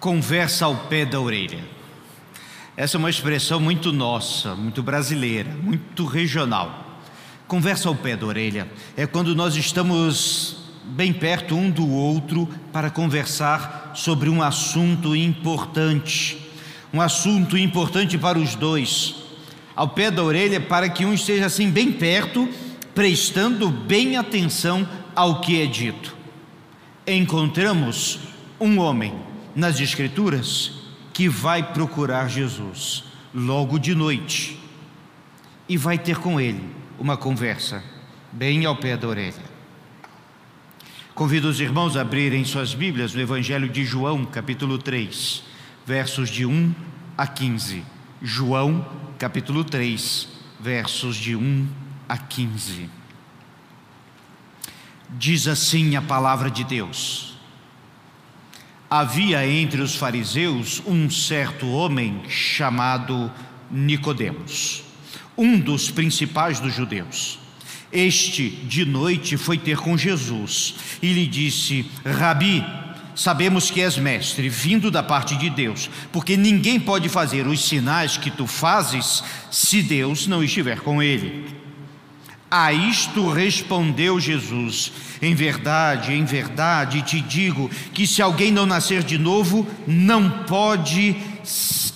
conversa ao pé da orelha. Essa é uma expressão muito nossa, muito brasileira, muito regional. Conversa ao pé da orelha é quando nós estamos bem perto um do outro para conversar sobre um assunto importante, um assunto importante para os dois. Ao pé da orelha para que um esteja assim bem perto, prestando bem atenção ao que é dito. Encontramos um homem nas Escrituras que vai procurar Jesus logo de noite e vai ter com ele uma conversa bem ao pé da orelha. Convido os irmãos a abrirem suas Bíblias no Evangelho de João, capítulo 3, versos de 1 a 15. João, capítulo 3, versos de 1 a 15. Diz assim a palavra de Deus. Havia entre os fariseus um certo homem chamado Nicodemos, um dos principais dos judeus. Este de noite foi ter com Jesus e lhe disse: Rabi, sabemos que és mestre, vindo da parte de Deus, porque ninguém pode fazer os sinais que tu fazes se Deus não estiver com ele. A isto respondeu Jesus: Em verdade, em verdade te digo que se alguém não nascer de novo, não pode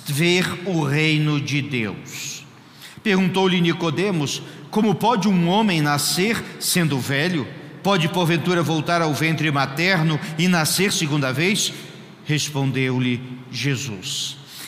ver o reino de Deus. Perguntou-lhe Nicodemos: Como pode um homem nascer sendo velho? Pode porventura voltar ao ventre materno e nascer segunda vez? Respondeu-lhe Jesus: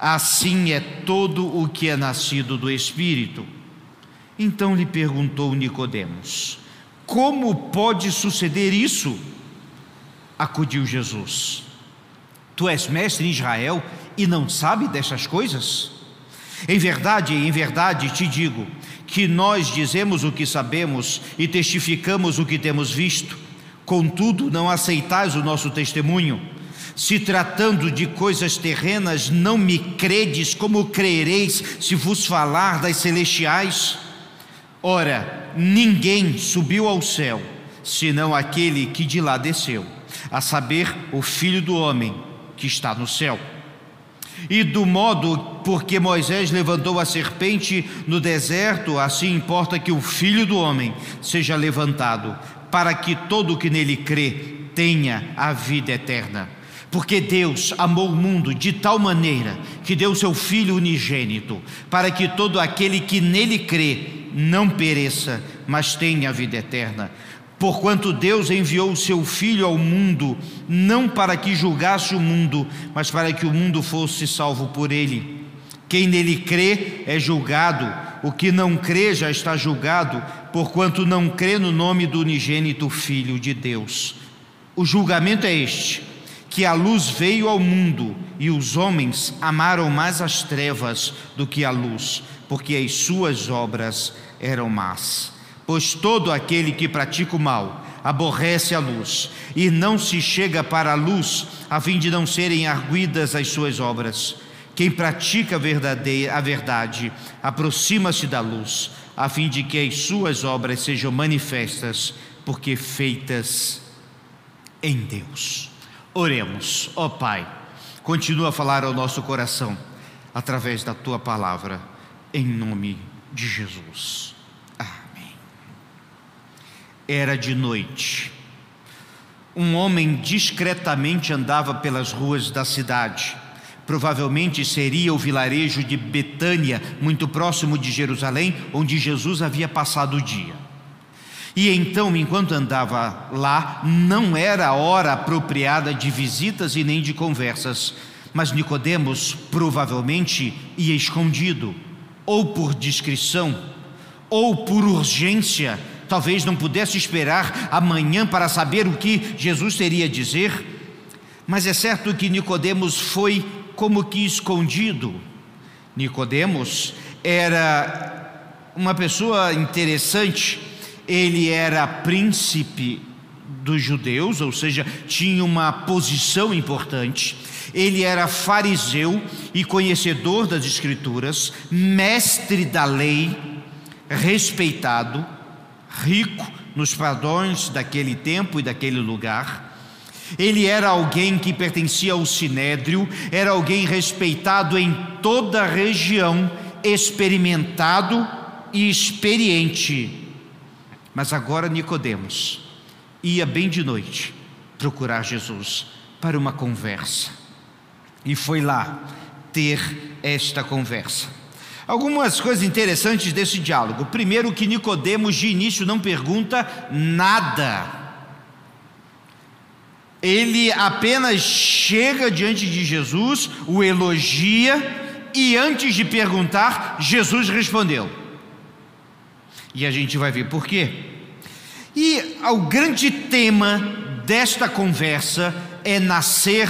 assim é todo o que é nascido do Espírito. Então lhe perguntou Nicodemos: Como pode suceder isso? Acudiu Jesus: Tu és mestre em Israel e não sabe dessas coisas? Em verdade, em verdade te digo que nós dizemos o que sabemos e testificamos o que temos visto, contudo não aceitais o nosso testemunho. Se tratando de coisas terrenas, não me credes, como crereis se vos falar das celestiais? Ora, ninguém subiu ao céu, senão aquele que de lá desceu, a saber, o Filho do Homem que está no céu. E do modo porque Moisés levantou a serpente no deserto, assim importa que o Filho do Homem seja levantado, para que todo o que nele crê tenha a vida eterna. Porque Deus amou o mundo de tal maneira que deu seu Filho unigênito, para que todo aquele que nele crê não pereça, mas tenha a vida eterna. Porquanto Deus enviou o seu Filho ao mundo, não para que julgasse o mundo, mas para que o mundo fosse salvo por ele. Quem nele crê é julgado, o que não crê já está julgado, porquanto não crê no nome do unigênito Filho de Deus. O julgamento é este que a luz veio ao mundo e os homens amaram mais as trevas do que a luz, porque as suas obras eram más. Pois todo aquele que pratica o mal aborrece a luz e não se chega para a luz, a fim de não serem arguidas as suas obras. Quem pratica a verdade aproxima-se da luz, a fim de que as suas obras sejam manifestas, porque feitas em Deus. Oremos, ó Pai, continua a falar ao nosso coração através da tua palavra, em nome de Jesus. Amém. Era de noite. Um homem discretamente andava pelas ruas da cidade. Provavelmente seria o vilarejo de Betânia, muito próximo de Jerusalém, onde Jesus havia passado o dia. E então, enquanto andava lá, não era hora apropriada de visitas e nem de conversas, mas Nicodemos provavelmente ia escondido, ou por discrição, ou por urgência, talvez não pudesse esperar amanhã para saber o que Jesus teria a dizer. Mas é certo que Nicodemos foi como que escondido, Nicodemos era uma pessoa interessante, ele era príncipe dos judeus, ou seja, tinha uma posição importante. Ele era fariseu e conhecedor das Escrituras, mestre da lei, respeitado, rico nos padrões daquele tempo e daquele lugar. Ele era alguém que pertencia ao sinédrio, era alguém respeitado em toda a região, experimentado e experiente. Mas agora Nicodemos ia bem de noite procurar Jesus para uma conversa. E foi lá ter esta conversa. Algumas coisas interessantes desse diálogo. Primeiro que Nicodemos de início não pergunta nada ele apenas chega diante de Jesus, o elogia e antes de perguntar, Jesus respondeu. E a gente vai ver por quê. E o grande tema desta conversa é nascer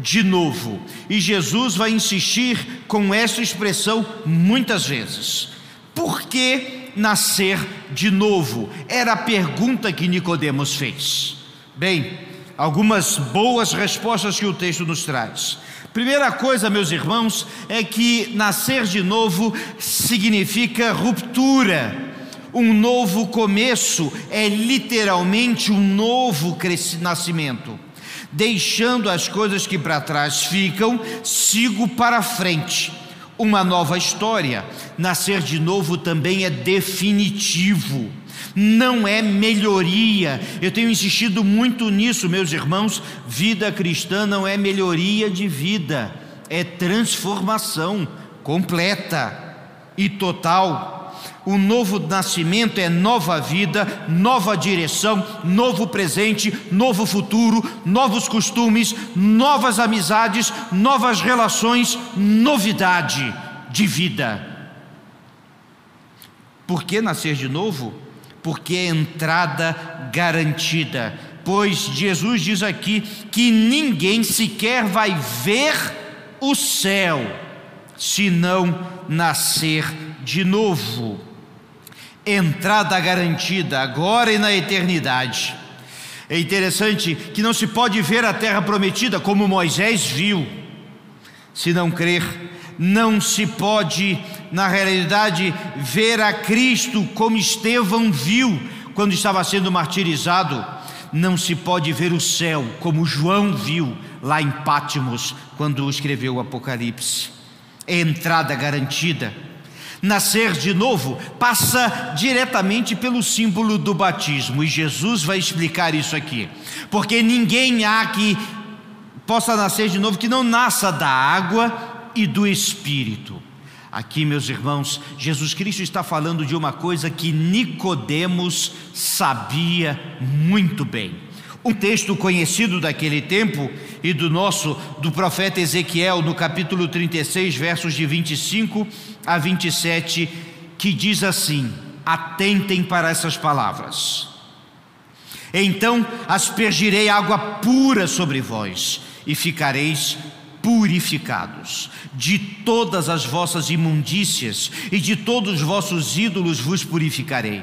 de novo. E Jesus vai insistir com essa expressão muitas vezes. Por que nascer de novo? Era a pergunta que Nicodemos fez. Bem, algumas boas respostas que o texto nos traz. Primeira coisa, meus irmãos, é que nascer de novo significa ruptura. Um novo começo é literalmente um novo nascimento. Deixando as coisas que para trás ficam, sigo para frente. Uma nova história. Nascer de novo também é definitivo não é melhoria. Eu tenho insistido muito nisso, meus irmãos. Vida cristã não é melhoria de vida, é transformação completa e total. O novo nascimento é nova vida, nova direção, novo presente, novo futuro, novos costumes, novas amizades, novas relações, novidade de vida. Por que nascer de novo? porque é entrada garantida. Pois Jesus diz aqui que ninguém sequer vai ver o céu se não nascer de novo. Entrada garantida agora e na eternidade. É interessante que não se pode ver a terra prometida como Moisés viu, se não crer não se pode, na realidade, ver a Cristo como Estevão viu quando estava sendo martirizado. Não se pode ver o céu como João viu lá em Pátimos, quando escreveu o Apocalipse. É entrada garantida. Nascer de novo passa diretamente pelo símbolo do batismo, e Jesus vai explicar isso aqui, porque ninguém há que possa nascer de novo que não nasça da água e do Espírito. Aqui, meus irmãos, Jesus Cristo está falando de uma coisa que Nicodemos sabia muito bem. Um texto conhecido daquele tempo e do nosso do profeta Ezequiel, no capítulo 36, versos de 25 a 27, que diz assim: Atentem para essas palavras. Então aspergirei água pura sobre vós e ficareis purificados. De todas as vossas imundícias e de todos os vossos ídolos vos purificarei.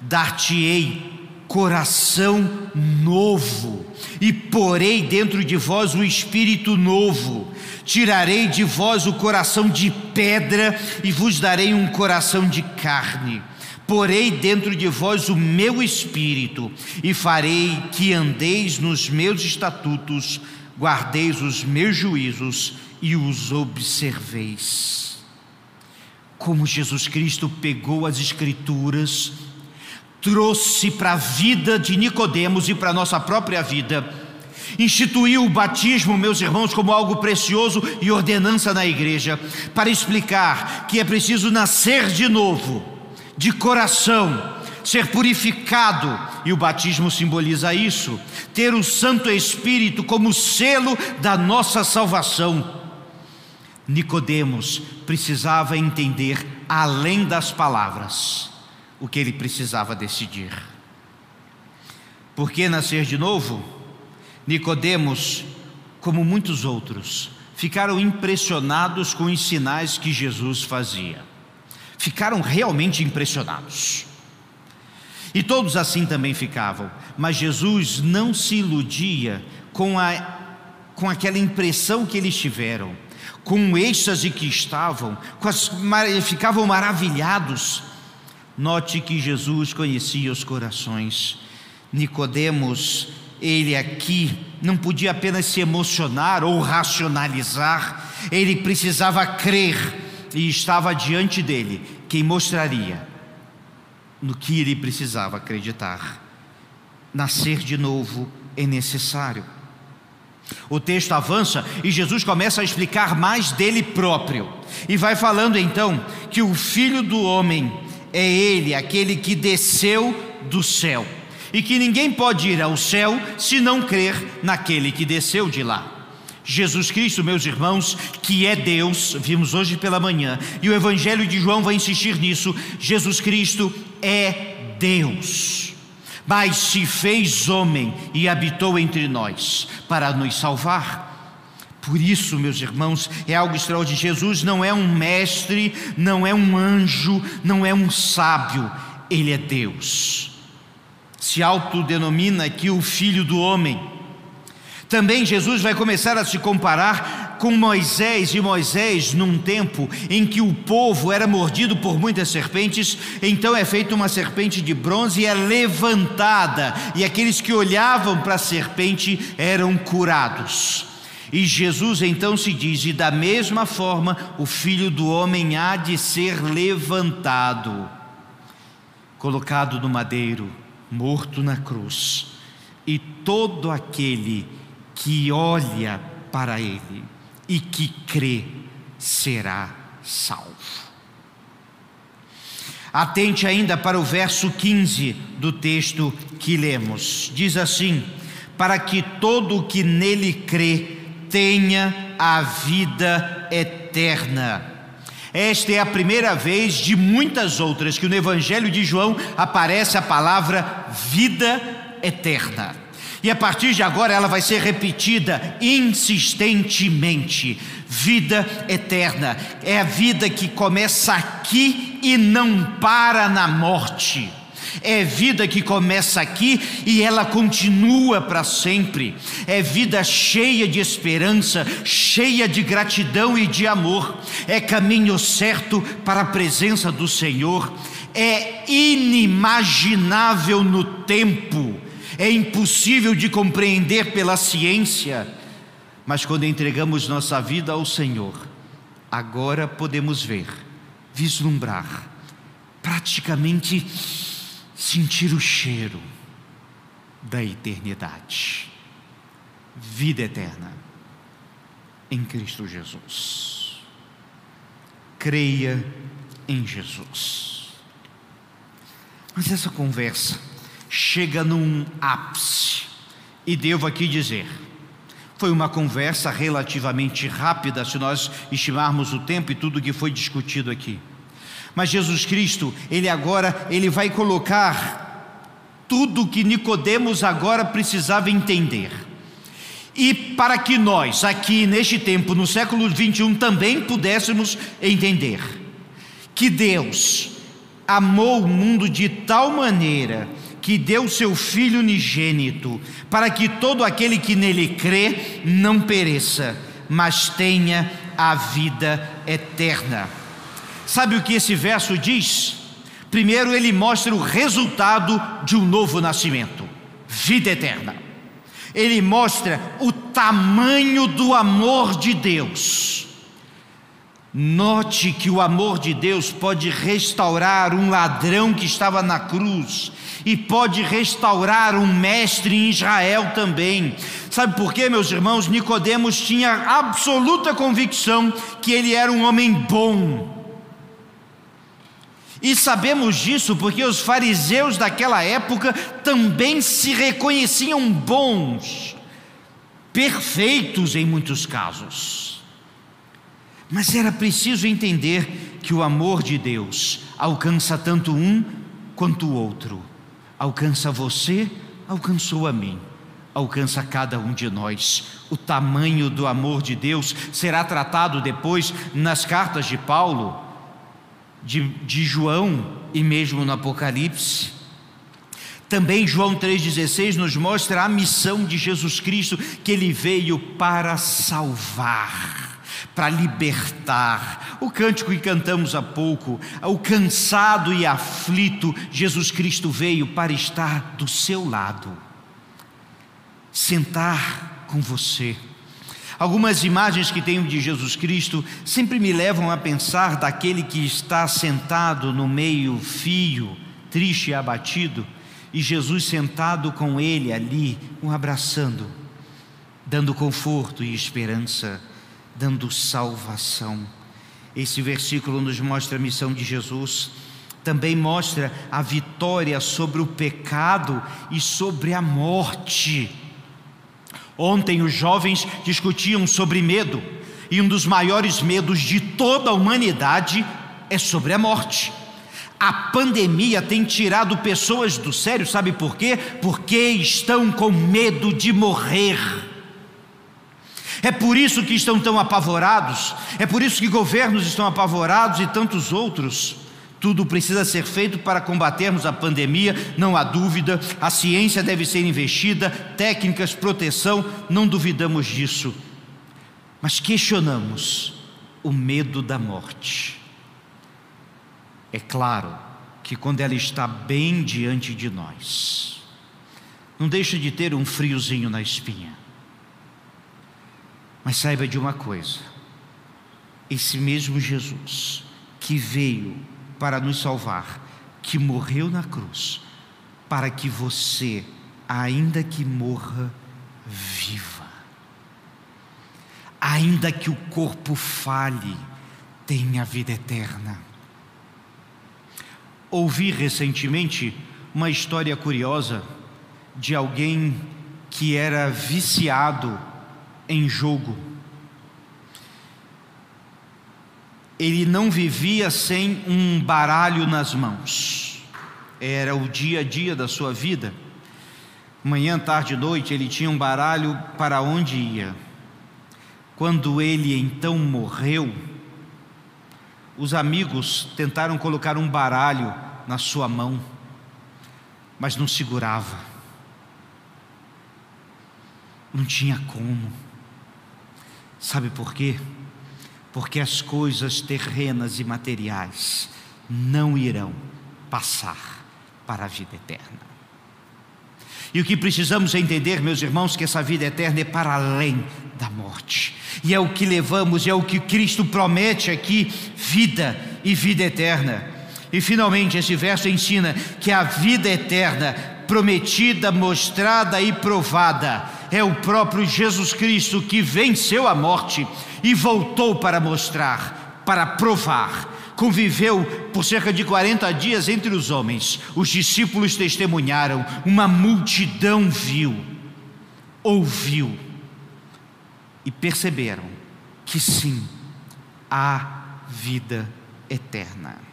Dar-te-ei coração novo e porei dentro de vós o espírito novo. Tirarei de vós o coração de pedra e vos darei um coração de carne. Porei dentro de vós o meu espírito e farei que andeis nos meus estatutos guardeis os meus juízos e os observeis. Como Jesus Cristo pegou as Escrituras, trouxe para a vida de Nicodemos e para a nossa própria vida, instituiu o batismo, meus irmãos, como algo precioso e ordenança na igreja, para explicar que é preciso nascer de novo, de coração, ser purificado, e o batismo simboliza isso, ter o Santo Espírito como selo da nossa salvação. Nicodemos precisava entender além das palavras o que ele precisava decidir. Por que nascer de novo? Nicodemos, como muitos outros, ficaram impressionados com os sinais que Jesus fazia. Ficaram realmente impressionados. E todos assim também ficavam, mas Jesus não se iludia com, a, com aquela impressão que eles tiveram, com o êxtase que estavam, as, ficavam maravilhados. Note que Jesus conhecia os corações. Nicodemos ele aqui não podia apenas se emocionar ou racionalizar, ele precisava crer e estava diante dele quem mostraria no que ele precisava acreditar. Nascer de novo é necessário. O texto avança e Jesus começa a explicar mais dele próprio. E vai falando então que o filho do homem é ele, aquele que desceu do céu e que ninguém pode ir ao céu se não crer naquele que desceu de lá. Jesus Cristo, meus irmãos, que é Deus, vimos hoje pela manhã, e o Evangelho de João vai insistir nisso: Jesus Cristo é Deus, mas se fez homem e habitou entre nós para nos salvar. Por isso, meus irmãos, é algo extraordinário. Jesus não é um mestre, não é um anjo, não é um sábio, ele é Deus se autodenomina aqui o filho do homem. Também Jesus vai começar a se comparar com Moisés e Moisés num tempo em que o povo era mordido por muitas serpentes, então é feita uma serpente de bronze e é levantada, e aqueles que olhavam para a serpente eram curados. E Jesus então se diz: e da mesma forma o filho do homem há de ser levantado, colocado no madeiro morto na cruz, e todo aquele que olha para ele e que crê será salvo. Atente ainda para o verso 15 do texto que lemos. Diz assim: Para que todo o que nele crê tenha a vida eterna. Esta é a primeira vez de muitas outras que no Evangelho de João aparece a palavra vida eterna. E a partir de agora ela vai ser repetida insistentemente. Vida eterna é a vida que começa aqui e não para na morte. É vida que começa aqui e ela continua para sempre. É vida cheia de esperança, cheia de gratidão e de amor. É caminho certo para a presença do Senhor. É inimaginável no tempo. É impossível de compreender pela ciência. Mas quando entregamos nossa vida ao Senhor, agora podemos ver, vislumbrar, praticamente sentir o cheiro da eternidade, vida eterna em Cristo Jesus. Creia em Jesus. Mas essa conversa chega num ápice, e devo aqui dizer, foi uma conversa relativamente rápida, se nós estimarmos o tempo e tudo que foi discutido aqui. Mas Jesus Cristo, ele agora, ele vai colocar tudo que Nicodemos agora precisava entender. E para que nós, aqui neste tempo, no século 21, também pudéssemos entender que Deus amou o mundo de tal maneira que deu seu Filho unigênito, para que todo aquele que nele crê não pereça, mas tenha a vida eterna. Sabe o que esse verso diz? Primeiro, ele mostra o resultado de um novo nascimento vida eterna. Ele mostra o tamanho do amor de Deus. Note que o amor de Deus pode restaurar um ladrão que estava na cruz e pode restaurar um mestre em Israel também. Sabe por quê, meus irmãos? Nicodemos tinha absoluta convicção que ele era um homem bom e sabemos disso porque os fariseus daquela época também se reconheciam bons, perfeitos em muitos casos. Mas era preciso entender que o amor de Deus alcança tanto um quanto o outro. Alcança você, alcançou a mim, alcança cada um de nós. O tamanho do amor de Deus será tratado depois nas cartas de Paulo, de, de João e mesmo no Apocalipse. Também João 3,16 nos mostra a missão de Jesus Cristo, que ele veio para salvar, para libertar. O cântico que cantamos há pouco, o cansado e aflito, Jesus Cristo veio para estar do seu lado, sentar com você. Algumas imagens que tenho de Jesus Cristo sempre me levam a pensar daquele que está sentado no meio fio, triste e abatido e Jesus sentado com ele ali, o abraçando, dando conforto e esperança, dando salvação. Esse versículo nos mostra a missão de Jesus, também mostra a vitória sobre o pecado e sobre a morte. Ontem os jovens discutiam sobre medo, e um dos maiores medos de toda a humanidade é sobre a morte. A pandemia tem tirado pessoas do sério, sabe por quê? Porque estão com medo de morrer. É por isso que estão tão apavorados, é por isso que governos estão apavorados e tantos outros. Tudo precisa ser feito para combatermos a pandemia, não há dúvida. A ciência deve ser investida, técnicas, proteção, não duvidamos disso. Mas questionamos o medo da morte. É claro que quando ela está bem diante de nós, não deixa de ter um friozinho na espinha. Mas saiba de uma coisa: esse mesmo Jesus que veio para nos salvar, que morreu na cruz, para que você, ainda que morra, viva. Ainda que o corpo fale, tenha vida eterna. Ouvi recentemente uma história curiosa de alguém que era viciado em jogo. Ele não vivia sem um baralho nas mãos, era o dia a dia da sua vida. Manhã, tarde e noite, ele tinha um baralho para onde ia. Quando ele então morreu, os amigos tentaram colocar um baralho na sua mão, mas não segurava. Não tinha como. Sabe por quê? Porque as coisas terrenas e materiais não irão passar para a vida eterna. E o que precisamos entender, meus irmãos, que essa vida eterna é para além da morte. E é o que levamos, é o que Cristo promete aqui: vida e vida eterna. E finalmente, esse verso ensina que a vida eterna, prometida, mostrada e provada, é o próprio Jesus Cristo que venceu a morte e voltou para mostrar, para provar conviveu por cerca de 40 dias entre os homens. Os discípulos testemunharam, uma multidão viu, ouviu e perceberam que sim, há vida eterna.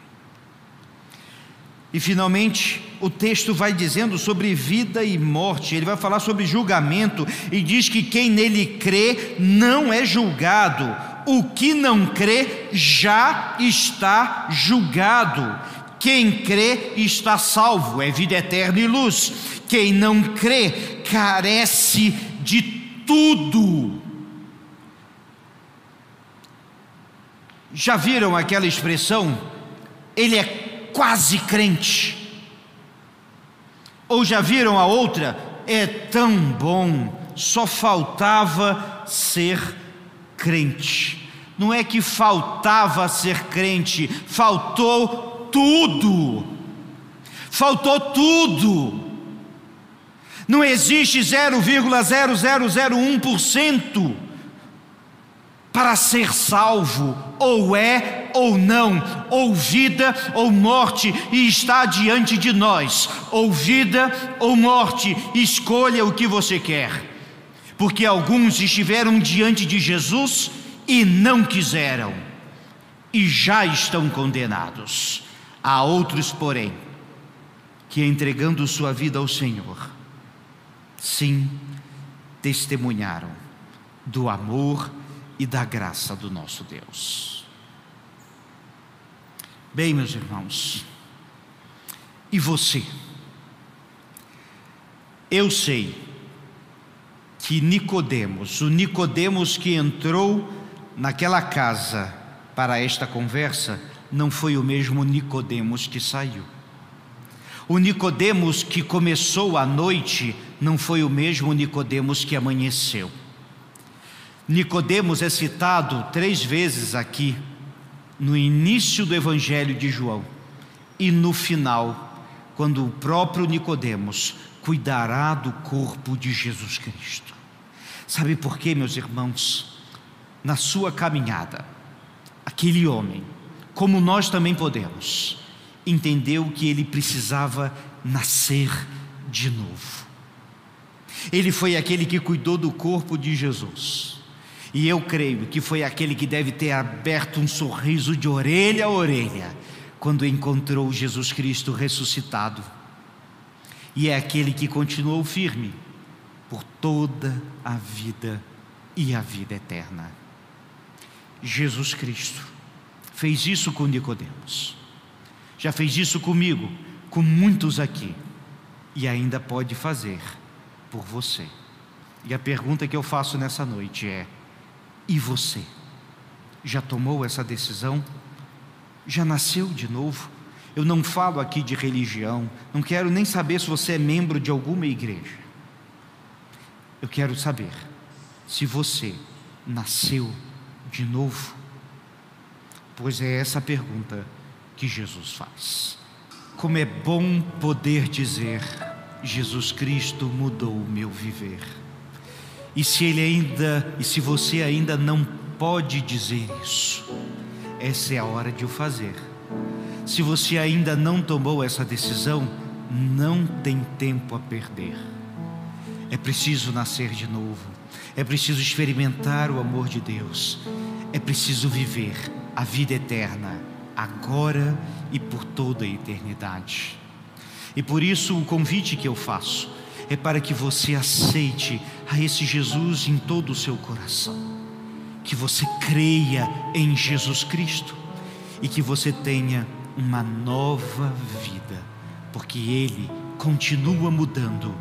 E finalmente, o texto vai dizendo sobre vida e morte, ele vai falar sobre julgamento e diz que quem nele crê não é julgado o que não crê já está julgado. Quem crê está salvo, é vida eterna e luz. Quem não crê carece de tudo. Já viram aquela expressão? Ele é quase crente. Ou já viram a outra? É tão bom, só faltava ser crente. Não é que faltava ser crente, faltou tudo. Faltou tudo. Não existe 0,0001% para ser salvo, ou é ou não, ou vida ou morte, e está diante de nós, ou vida ou morte, escolha o que você quer porque alguns estiveram diante de Jesus e não quiseram, e já estão condenados. Há outros, porém, que entregando sua vida ao Senhor, sim, testemunharam do amor e da graça do nosso Deus. Bem, meus irmãos, e você? Eu sei que Nicodemos, o Nicodemos que entrou naquela casa para esta conversa, não foi o mesmo Nicodemos que saiu. O Nicodemos que começou a noite não foi o mesmo Nicodemos que amanheceu. Nicodemos é citado três vezes aqui, no início do Evangelho de João e no final, quando o próprio Nicodemos cuidará do corpo de Jesus Cristo. Sabe por quê, meus irmãos? Na sua caminhada, aquele homem, como nós também podemos, entendeu que ele precisava nascer de novo. Ele foi aquele que cuidou do corpo de Jesus. E eu creio que foi aquele que deve ter aberto um sorriso de orelha a orelha quando encontrou Jesus Cristo ressuscitado. E é aquele que continuou firme por toda a vida e a vida eterna. Jesus Cristo fez isso com Nicodemos. Já fez isso comigo, com muitos aqui e ainda pode fazer por você. E a pergunta que eu faço nessa noite é: e você? Já tomou essa decisão? Já nasceu de novo? Eu não falo aqui de religião, não quero nem saber se você é membro de alguma igreja. Eu quero saber se você nasceu de novo. Pois é essa pergunta que Jesus faz. Como é bom poder dizer: Jesus Cristo mudou o meu viver. E se ele ainda, e se você ainda não pode dizer isso, essa é a hora de o fazer. Se você ainda não tomou essa decisão, não tem tempo a perder. É preciso nascer de novo. É preciso experimentar o amor de Deus. É preciso viver a vida eterna, agora e por toda a eternidade. E por isso o convite que eu faço é para que você aceite a esse Jesus em todo o seu coração, que você creia em Jesus Cristo e que você tenha uma nova vida, porque Ele continua mudando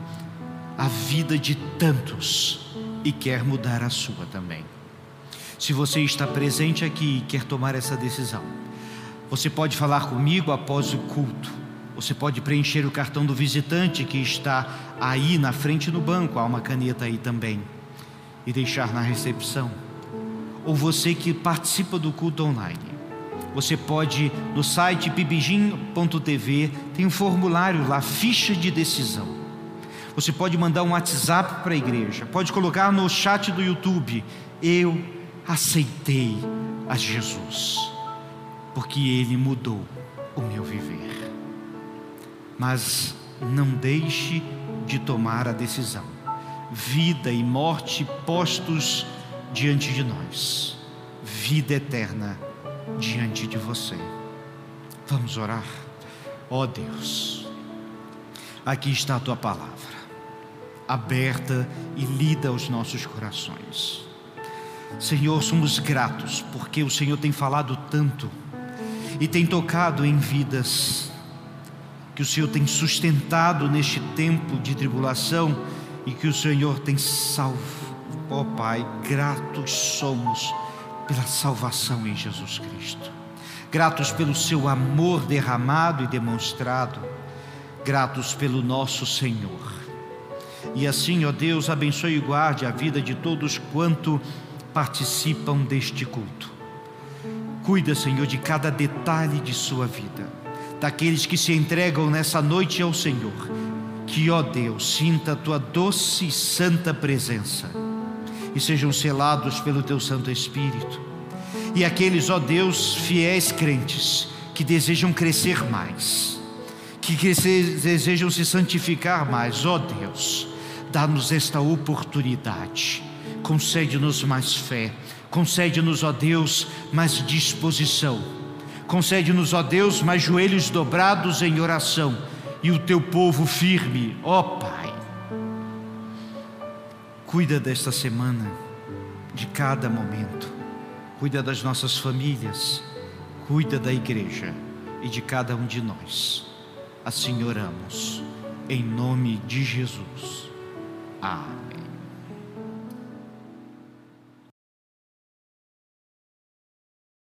a vida de tantos e quer mudar a sua também. Se você está presente aqui e quer tomar essa decisão, você pode falar comigo após o culto você pode preencher o cartão do visitante que está aí na frente do banco, há uma caneta aí também, e deixar na recepção. Ou você que participa do culto online, você pode no site pibijim.tv, tem um formulário lá, ficha de decisão. Você pode mandar um WhatsApp para a igreja, pode colocar no chat do YouTube: Eu aceitei a Jesus, porque Ele mudou o meu viver mas não deixe de tomar a decisão. Vida e morte postos diante de nós, vida eterna diante de você. Vamos orar. Ó oh Deus, aqui está a tua palavra, aberta e lida aos nossos corações. Senhor, somos gratos porque o Senhor tem falado tanto e tem tocado em vidas que o Senhor tem sustentado neste tempo de tribulação e que o Senhor tem salvo. Ó oh, Pai, gratos somos pela salvação em Jesus Cristo. Gratos pelo seu amor derramado e demonstrado. Gratos pelo nosso Senhor. E assim, ó Deus, abençoe e guarde a vida de todos quanto participam deste culto. Cuida, Senhor, de cada detalhe de sua vida daqueles que se entregam nessa noite ao Senhor. Que, ó Deus, sinta a tua doce e santa presença e sejam selados pelo teu Santo Espírito. E aqueles, ó Deus, fiéis crentes que desejam crescer mais, que desejam se santificar mais, ó Deus, dá-nos esta oportunidade. Concede-nos mais fé, concede-nos, ó Deus, mais disposição Concede-nos, ó Deus, mais joelhos dobrados em oração e o teu povo firme, ó Pai. cuida desta semana, de cada momento, cuida das nossas famílias, cuida da igreja e de cada um de nós. Assim oramos, em nome de Jesus. Amém.